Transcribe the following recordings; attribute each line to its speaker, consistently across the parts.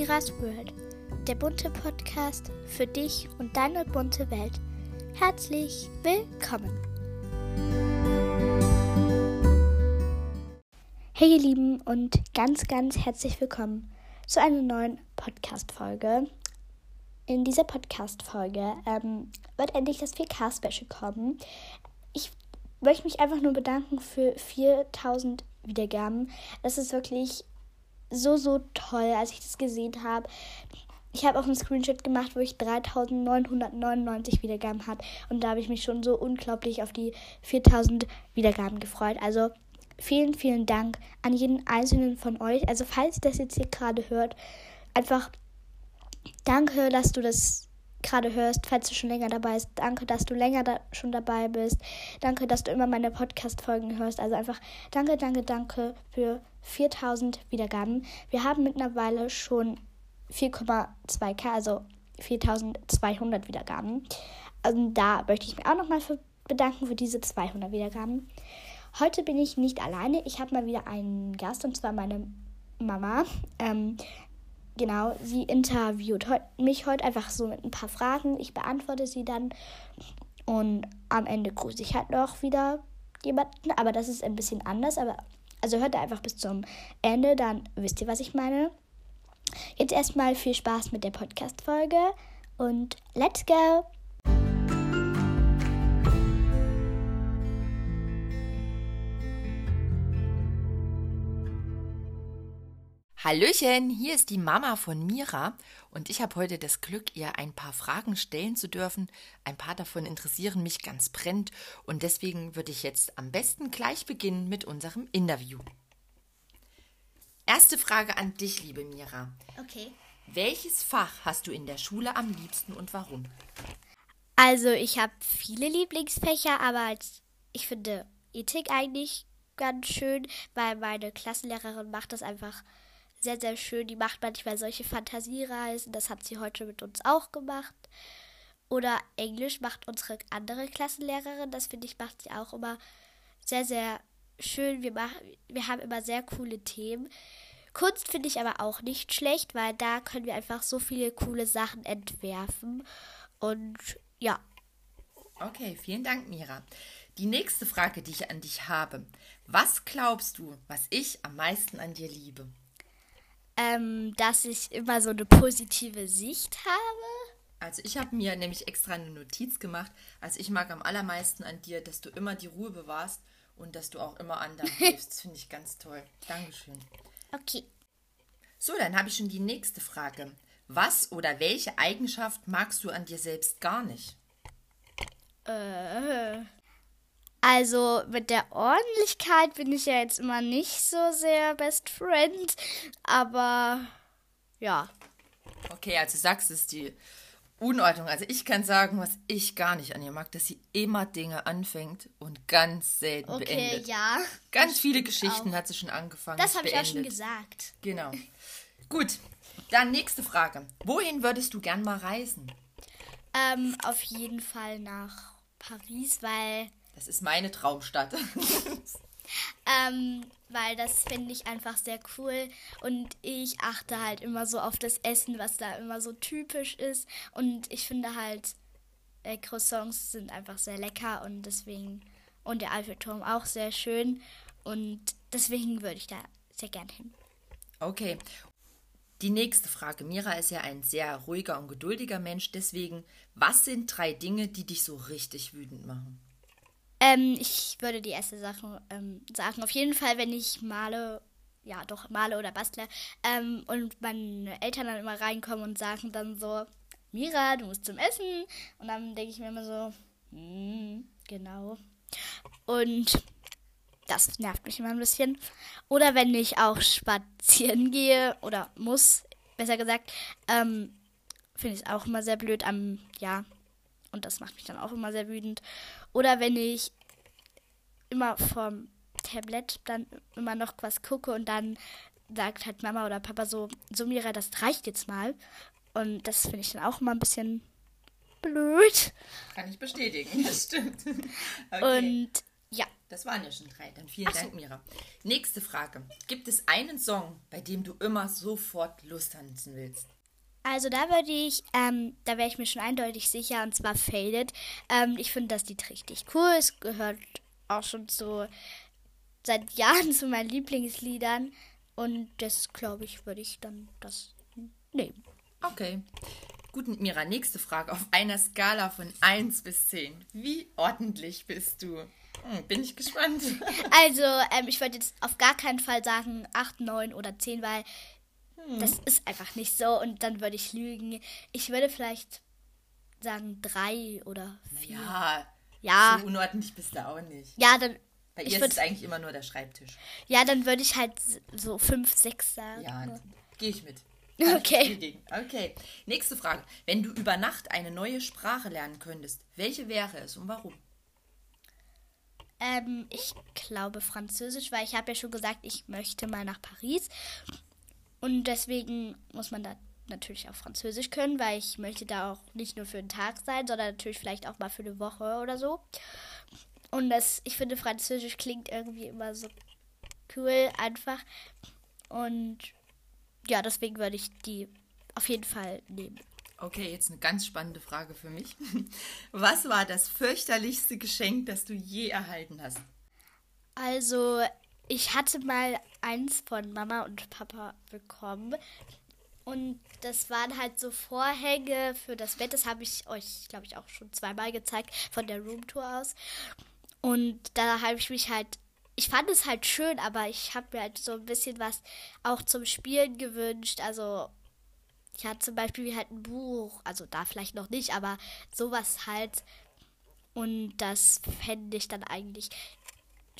Speaker 1: Miras World, der bunte Podcast für dich und deine bunte Welt. Herzlich willkommen. Hey ihr Lieben und ganz, ganz herzlich willkommen zu einer neuen Podcast-Folge. In dieser Podcast-Folge ähm, wird endlich das 4K-Special kommen. Ich möchte mich einfach nur bedanken für 4000 Wiedergaben. Das ist wirklich so, so toll, als ich das gesehen habe. Ich habe auch einen Screenshot gemacht, wo ich 3999 Wiedergaben hatte. Und da habe ich mich schon so unglaublich auf die 4000 Wiedergaben gefreut. Also vielen, vielen Dank an jeden einzelnen von euch. Also falls ihr das jetzt hier gerade hört, einfach danke, dass du das gerade hörst, falls du schon länger dabei bist. Danke, dass du länger da schon dabei bist. Danke, dass du immer meine Podcast-Folgen hörst. Also einfach danke, danke, danke für 4000 Wiedergaben. Wir haben mittlerweile schon 4,2k, also 4200 Wiedergaben. Also da möchte ich mich auch nochmal bedanken für diese 200 Wiedergaben. Heute bin ich nicht alleine. Ich habe mal wieder einen Gast und zwar meine Mama. Ähm, genau, sie interviewt mich heute einfach so mit ein paar Fragen. Ich beantworte sie dann und am Ende grüße ich halt noch wieder jemanden. Aber das ist ein bisschen anders. Aber also hört einfach bis zum Ende, dann wisst ihr, was ich meine. Jetzt erstmal viel Spaß mit der Podcast-Folge und let's go!
Speaker 2: Hallöchen, hier ist die Mama von Mira und ich habe heute das Glück, ihr ein paar Fragen stellen zu dürfen. Ein paar davon interessieren mich ganz brennend und deswegen würde ich jetzt am besten gleich beginnen mit unserem Interview. Erste Frage an dich, liebe Mira.
Speaker 1: Okay.
Speaker 2: Welches Fach hast du in der Schule am liebsten und warum?
Speaker 1: Also, ich habe viele Lieblingsfächer, aber ich finde Ethik eigentlich ganz schön, weil meine Klassenlehrerin macht das einfach sehr, sehr schön. Die macht manchmal solche Fantasiereisen. Das hat sie heute mit uns auch gemacht. Oder Englisch macht unsere andere Klassenlehrerin. Das finde ich, macht sie auch immer sehr, sehr schön. Wir, machen, wir haben immer sehr coole Themen. Kunst finde ich aber auch nicht schlecht, weil da können wir einfach so viele coole Sachen entwerfen. Und ja.
Speaker 2: Okay, vielen Dank, Mira. Die nächste Frage, die ich an dich habe. Was glaubst du, was ich am meisten an dir liebe?
Speaker 1: Ähm, dass ich immer so eine positive Sicht habe.
Speaker 2: Also ich habe mir nämlich extra eine Notiz gemacht. Also ich mag am allermeisten an dir, dass du immer die Ruhe bewahrst und dass du auch immer anderen hilfst. Das finde ich ganz toll. Dankeschön.
Speaker 1: Okay.
Speaker 2: So, dann habe ich schon die nächste Frage. Was oder welche Eigenschaft magst du an dir selbst gar nicht?
Speaker 1: Äh, also mit der Ordentlichkeit bin ich ja jetzt immer nicht so sehr Best Friend, aber ja.
Speaker 2: Okay, also sagst es die Unordnung. Also ich kann sagen, was ich gar nicht an ihr mag, dass sie immer Dinge anfängt und ganz selten
Speaker 1: okay,
Speaker 2: beendet.
Speaker 1: Okay, ja.
Speaker 2: Ganz viele Geschichten auch. hat sie schon angefangen.
Speaker 1: Das habe ich auch schon gesagt.
Speaker 2: Genau. Gut, dann nächste Frage. Wohin würdest du gern mal reisen?
Speaker 1: Ähm, auf jeden Fall nach Paris, weil
Speaker 2: das ist meine Traumstadt.
Speaker 1: ähm, weil das finde ich einfach sehr cool und ich achte halt immer so auf das Essen, was da immer so typisch ist und ich finde halt äh, Croissants sind einfach sehr lecker und deswegen und der Eiffelturm auch sehr schön und deswegen würde ich da sehr gern hin.
Speaker 2: Okay. Die nächste Frage. Mira ist ja ein sehr ruhiger und geduldiger Mensch. Deswegen, was sind drei Dinge, die dich so richtig wütend machen?
Speaker 1: Ähm, ich würde die erste Sache ähm, sagen. Auf jeden Fall, wenn ich male, ja doch, male oder bastle, ähm, und meine Eltern dann immer reinkommen und sagen dann so, Mira, du musst zum Essen. Und dann denke ich mir immer so, hm, genau. Und das nervt mich immer ein bisschen. Oder wenn ich auch spazieren gehe oder muss, besser gesagt, ähm, finde ich es auch immer sehr blöd am, ja, und das macht mich dann auch immer sehr wütend. Oder wenn ich immer vom Tablet dann immer noch was gucke und dann sagt halt Mama oder Papa so, so Mira, das reicht jetzt mal. Und das finde ich dann auch immer ein bisschen blöd.
Speaker 2: Kann ich bestätigen, das stimmt.
Speaker 1: Okay. Und ja,
Speaker 2: Das waren ja schon drei. Dann vielen so. Dank, Mira. Nächste Frage. Gibt es einen Song, bei dem du immer sofort Lust tanzen willst?
Speaker 1: Also da würde ich, ähm, da wäre ich mir schon eindeutig sicher, und zwar Faded. Ähm, ich finde das Lied richtig cool. Es gehört auch schon so seit Jahren zu meinen Lieblingsliedern. Und das, glaube ich, würde ich dann das nehmen.
Speaker 2: Okay. Gut, Mira, nächste Frage. Auf einer Skala von 1 bis 10. Wie ordentlich bist du? Hm, bin ich gespannt.
Speaker 1: Also, ähm, ich würde jetzt auf gar keinen Fall sagen 8, 9 oder 10, weil hm. das ist einfach nicht so und dann würde ich lügen. Ich würde vielleicht sagen 3 oder 4.
Speaker 2: Ja, ja. So unordentlich bist du auch nicht.
Speaker 1: Ja, dann.
Speaker 2: Bei ihr würd, ist es eigentlich immer nur der Schreibtisch.
Speaker 1: Ja, dann würde ich halt so 5, 6 sagen.
Speaker 2: Ja, gehe ich mit.
Speaker 1: Okay.
Speaker 2: Okay. Nächste Frage. Wenn du über Nacht eine neue Sprache lernen könntest, welche wäre es und warum?
Speaker 1: Ähm, ich glaube Französisch, weil ich habe ja schon gesagt, ich möchte mal nach Paris. Und deswegen muss man da natürlich auch Französisch können, weil ich möchte da auch nicht nur für einen Tag sein, sondern natürlich vielleicht auch mal für eine Woche oder so. Und das, ich finde, Französisch klingt irgendwie immer so cool, einfach. Und ja, deswegen würde ich die auf jeden Fall nehmen.
Speaker 2: Okay, jetzt eine ganz spannende Frage für mich. Was war das fürchterlichste Geschenk, das du je erhalten hast?
Speaker 1: Also, ich hatte mal eins von Mama und Papa bekommen. Und das waren halt so Vorhänge für das Bett. Das habe ich euch, glaube ich, auch schon zweimal gezeigt von der Roomtour aus. Und da habe ich mich halt ich fand es halt schön, aber ich habe mir halt so ein bisschen was auch zum Spielen gewünscht. Also ich hatte zum Beispiel halt ein Buch, also da vielleicht noch nicht, aber sowas halt. Und das fände ich dann eigentlich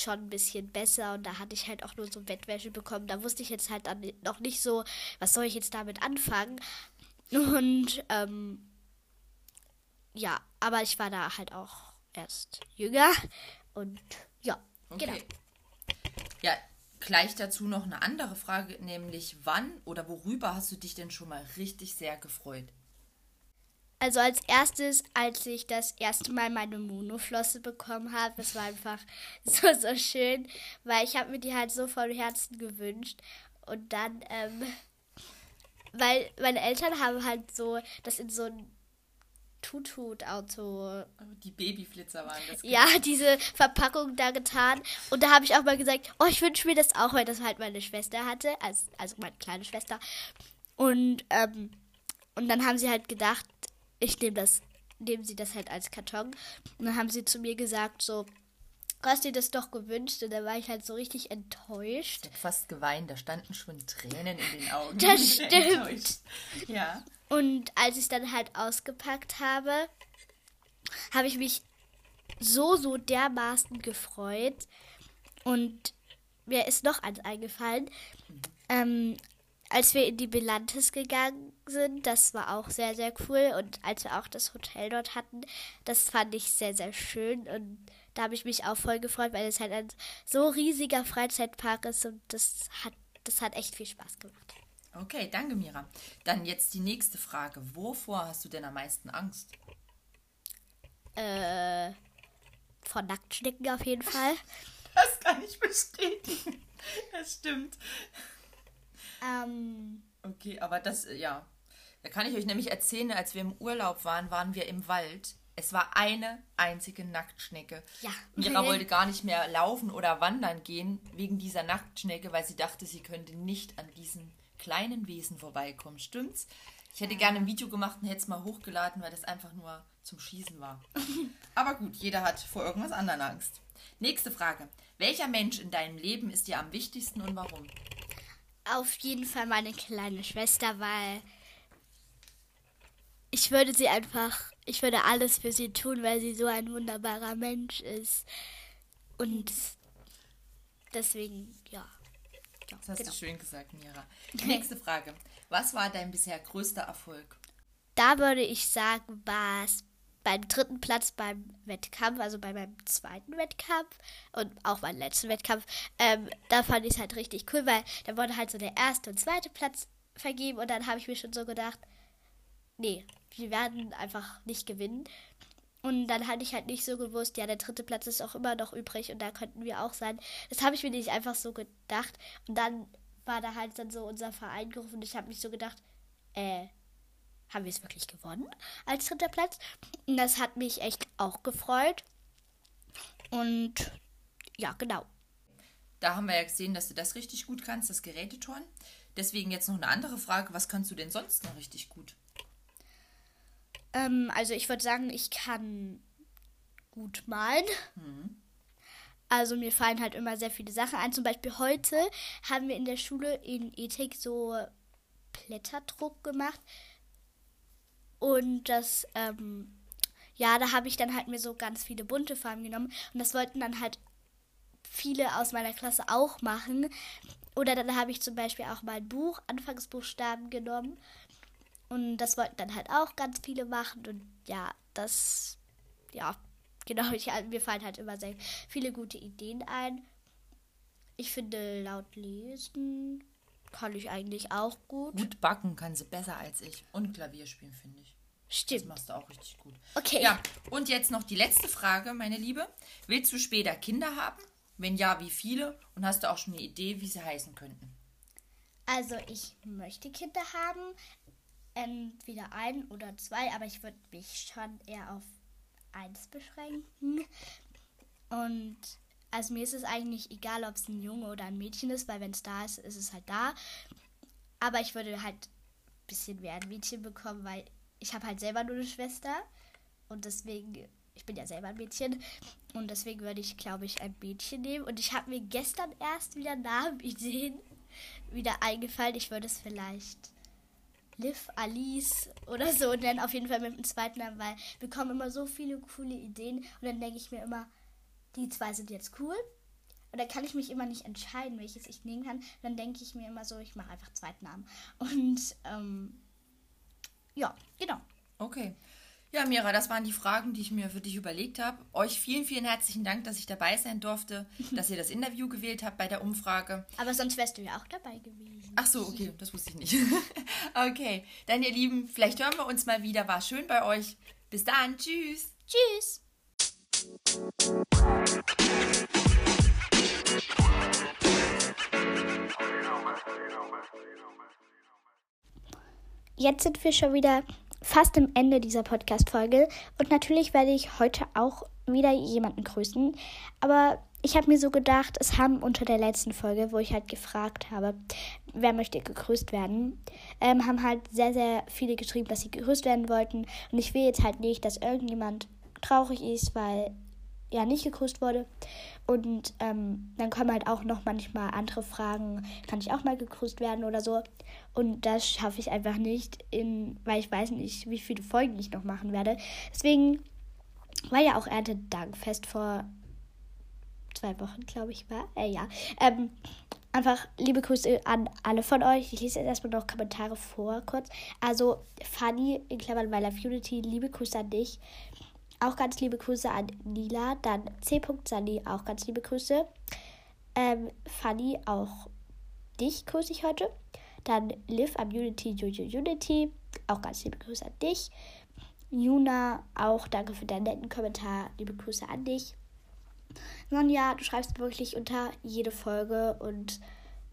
Speaker 1: schon ein bisschen besser. Und da hatte ich halt auch nur so Bettwäsche bekommen. Da wusste ich jetzt halt dann noch nicht so, was soll ich jetzt damit anfangen. Und ähm, ja, aber ich war da halt auch erst jünger. Und ja, okay. genau.
Speaker 2: Ja, Gleich dazu noch eine andere Frage, nämlich wann oder worüber hast du dich denn schon mal richtig sehr gefreut?
Speaker 1: Also als erstes, als ich das erste Mal meine Monoflosse bekommen habe, das war einfach so, so schön, weil ich habe mir die halt so von Herzen gewünscht. Und dann, ähm, weil meine Eltern haben halt so das in so ein Tutut-Auto.
Speaker 2: Die Babyflitzer waren das.
Speaker 1: Ja, genau. diese Verpackung da getan. Und da habe ich auch mal gesagt, oh, ich wünsche mir das auch, weil das halt meine Schwester hatte. Also, also meine kleine Schwester. Und, ähm, und dann haben sie halt gedacht, ich nehme das, nehmen sie das halt als Karton. Und dann haben sie zu mir gesagt, so, du hast dir das doch gewünscht. Und da war ich halt so richtig enttäuscht. Ich
Speaker 2: habe fast geweint, da standen schon Tränen in den Augen.
Speaker 1: Das stimmt.
Speaker 2: ja.
Speaker 1: Und als ich es dann halt ausgepackt habe, habe ich mich so, so dermaßen gefreut. Und mir ist noch eins eingefallen. Ähm, als wir in die Belantes gegangen sind, das war auch sehr, sehr cool. Und als wir auch das Hotel dort hatten, das fand ich sehr, sehr schön. Und da habe ich mich auch voll gefreut, weil es halt ein so riesiger Freizeitpark ist und das hat, das hat echt viel Spaß gemacht.
Speaker 2: Okay, danke, Mira. Dann jetzt die nächste Frage. Wovor hast du denn am meisten Angst?
Speaker 1: Äh, vor Nacktschnecken auf jeden Fall.
Speaker 2: Das kann ich bestätigen. Das stimmt.
Speaker 1: Ähm.
Speaker 2: Okay, aber das, äh, ja. Da kann ich euch nämlich erzählen, als wir im Urlaub waren, waren wir im Wald. Es war eine einzige Nacktschnecke.
Speaker 1: Ja.
Speaker 2: Mira wollte gar nicht mehr laufen oder wandern gehen wegen dieser Nacktschnecke, weil sie dachte, sie könnte nicht an diesen kleinen Wesen vorbeikommen. Stimmt's? Ich hätte gerne ein Video gemacht und hätte es mal hochgeladen, weil das einfach nur zum Schießen war. Aber gut, jeder hat vor irgendwas anderem Angst. Nächste Frage. Welcher Mensch in deinem Leben ist dir am wichtigsten und warum?
Speaker 1: Auf jeden Fall meine kleine Schwester, weil ich würde sie einfach, ich würde alles für sie tun, weil sie so ein wunderbarer Mensch ist. Und deswegen, ja.
Speaker 2: Das hast genau. du schön gesagt, Mira. Nächste Frage. Was war dein bisher größter Erfolg?
Speaker 1: Da würde ich sagen, war es beim dritten Platz beim Wettkampf, also bei meinem zweiten Wettkampf und auch meinem letzten Wettkampf. Ähm, da fand ich es halt richtig cool, weil da wurde halt so der erste und zweite Platz vergeben und dann habe ich mir schon so gedacht, nee, wir werden einfach nicht gewinnen. Und dann hatte ich halt nicht so gewusst, ja, der dritte Platz ist auch immer noch übrig und da könnten wir auch sein. Das habe ich mir nicht einfach so gedacht. Und dann war da halt dann so unser Verein gerufen und ich habe mich so gedacht, äh, haben wir es wirklich gewonnen als dritter Platz? Und das hat mich echt auch gefreut. Und ja, genau.
Speaker 2: Da haben wir ja gesehen, dass du das richtig gut kannst, das Geräteturnen. Deswegen jetzt noch eine andere Frage. Was kannst du denn sonst noch richtig gut?
Speaker 1: Ähm, also ich würde sagen, ich kann gut malen. Mhm. Also mir fallen halt immer sehr viele Sachen ein. Zum Beispiel heute haben wir in der Schule in Ethik so Blätterdruck gemacht. Und das, ähm, ja, da habe ich dann halt mir so ganz viele bunte Farben genommen. Und das wollten dann halt viele aus meiner Klasse auch machen. Oder dann habe ich zum Beispiel auch mein Buch, Anfangsbuchstaben genommen. Und das wollten dann halt auch ganz viele machen. Und ja, das, ja, genau, ich, mir fallen halt immer sehr viele gute Ideen ein. Ich finde, laut lesen kann ich eigentlich auch gut.
Speaker 2: Gut backen kann sie besser als ich. Und Klavier spielen, finde ich.
Speaker 1: Stimmt.
Speaker 2: Das machst du auch richtig gut.
Speaker 1: Okay.
Speaker 2: Ja, und jetzt noch die letzte Frage, meine Liebe. Willst du später Kinder haben? Wenn ja, wie viele? Und hast du auch schon eine Idee, wie sie heißen könnten?
Speaker 1: Also, ich möchte Kinder haben. Entweder ein oder zwei, aber ich würde mich schon eher auf eins beschränken. Und also mir ist es eigentlich egal, ob es ein Junge oder ein Mädchen ist, weil wenn es da ist, ist es halt da. Aber ich würde halt ein bisschen mehr ein Mädchen bekommen, weil ich habe halt selber nur eine Schwester und deswegen, ich bin ja selber ein Mädchen und deswegen würde ich, glaube ich, ein Mädchen nehmen. Und ich habe mir gestern erst wieder Namenideen wieder eingefallen. Ich würde es vielleicht Liv, Alice oder so nennen. Auf jeden Fall mit dem zweiten Namen, weil wir bekommen immer so viele coole Ideen. Und dann denke ich mir immer, die zwei sind jetzt cool. Und dann kann ich mich immer nicht entscheiden, welches ich nehmen kann. Dann denke ich mir immer so, ich mache einfach zweiten Namen. Und ähm, ja, genau.
Speaker 2: Okay. Ja, Mira, das waren die Fragen, die ich mir für dich überlegt habe. Euch vielen, vielen herzlichen Dank, dass ich dabei sein durfte, dass ihr das Interview gewählt habt bei der Umfrage.
Speaker 1: Aber sonst wärst du ja auch dabei gewesen.
Speaker 2: Ach so, okay, das wusste ich nicht. okay, dann ihr Lieben, vielleicht hören wir uns mal wieder. War schön bei euch. Bis dann, tschüss.
Speaker 1: Tschüss. Jetzt sind wir schon wieder fast am Ende dieser Podcast-Folge und natürlich werde ich heute auch wieder jemanden grüßen. Aber ich habe mir so gedacht, es haben unter der letzten Folge, wo ich halt gefragt habe, wer möchte gegrüßt werden, ähm, haben halt sehr, sehr viele geschrieben, dass sie gegrüßt werden wollten. Und ich will jetzt halt nicht, dass irgendjemand traurig ist, weil ja nicht gegrüßt wurde. Und ähm, dann kommen halt auch noch manchmal andere Fragen, kann ich auch mal gegrüßt werden oder so. Und das schaffe ich einfach nicht, in, weil ich weiß nicht, wie viele Folgen ich noch machen werde. Deswegen war ja auch Erntedankfest vor zwei Wochen, glaube ich, war. Äh, ja. Ähm, einfach liebe Grüße an alle von euch. Ich lese jetzt erstmal noch Kommentare vor, kurz. Also, Fanny in Klammern My Love Unity, liebe Grüße an dich. Auch ganz liebe Grüße an Nila. Dann C. Auch ganz liebe Grüße. Ähm, Fanny, auch dich grüße ich heute. Dann Liv am Unity, Jojo Unity, auch ganz liebe Grüße an dich. Juna, auch danke für deinen netten Kommentar. Liebe Grüße an dich. Sonja, du schreibst wirklich unter jede Folge und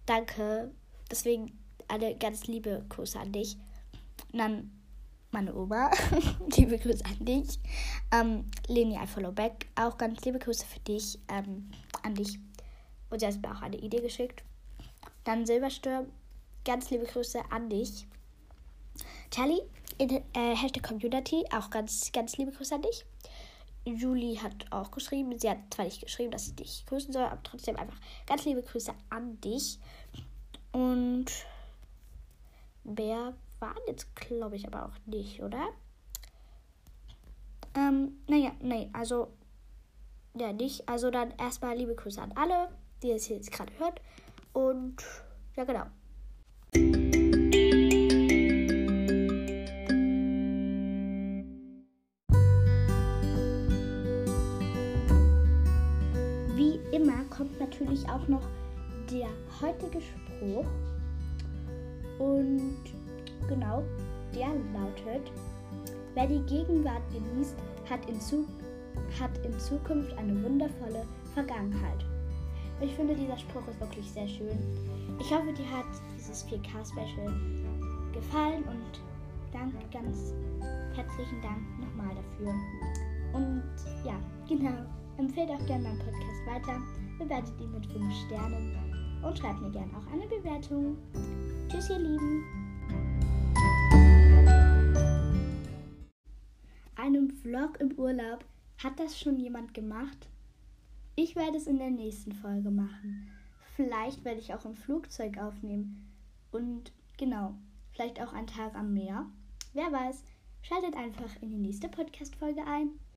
Speaker 1: danke. Deswegen eine ganz liebe Grüße an dich. Und dann meine Oma. liebe Grüße an dich. Ähm, Leni I follow back. Auch ganz liebe Grüße für dich, ähm, an dich. Und sie hat mir auch eine Idee geschickt. Dann Silbersturm. Ganz liebe Grüße an dich. Charlie, in, äh, Hashtag Community. Auch ganz, ganz liebe Grüße an dich. Julie hat auch geschrieben. Sie hat zwar nicht geschrieben, dass ich dich grüßen soll, aber trotzdem einfach ganz liebe Grüße an dich. Und wer waren jetzt, glaube ich, aber auch nicht, oder? Ähm, naja, nee, also, ja, nicht. Also dann erstmal liebe Grüße an alle, die es jetzt gerade hört. Und, ja, genau. Wie immer kommt natürlich auch noch der heutige Spruch. Und Genau, der lautet, wer die Gegenwart genießt, hat in, Zu hat in Zukunft eine wundervolle Vergangenheit. Ich finde, dieser Spruch ist wirklich sehr schön. Ich hoffe, dir hat dieses 4K-Special gefallen und dank, ganz herzlichen Dank nochmal dafür. Und ja, genau. Empfehlt auch gerne meinen Podcast weiter, bewertet ihn mit 5 Sternen und schreibt mir gerne auch eine Bewertung. Tschüss, ihr Lieben. Einem Vlog im Urlaub hat das schon jemand gemacht? Ich werde es in der nächsten Folge machen. Vielleicht werde ich auch im Flugzeug aufnehmen. Und genau, vielleicht auch einen Tag am Meer. Wer weiß, schaltet einfach in die nächste Podcast-Folge ein.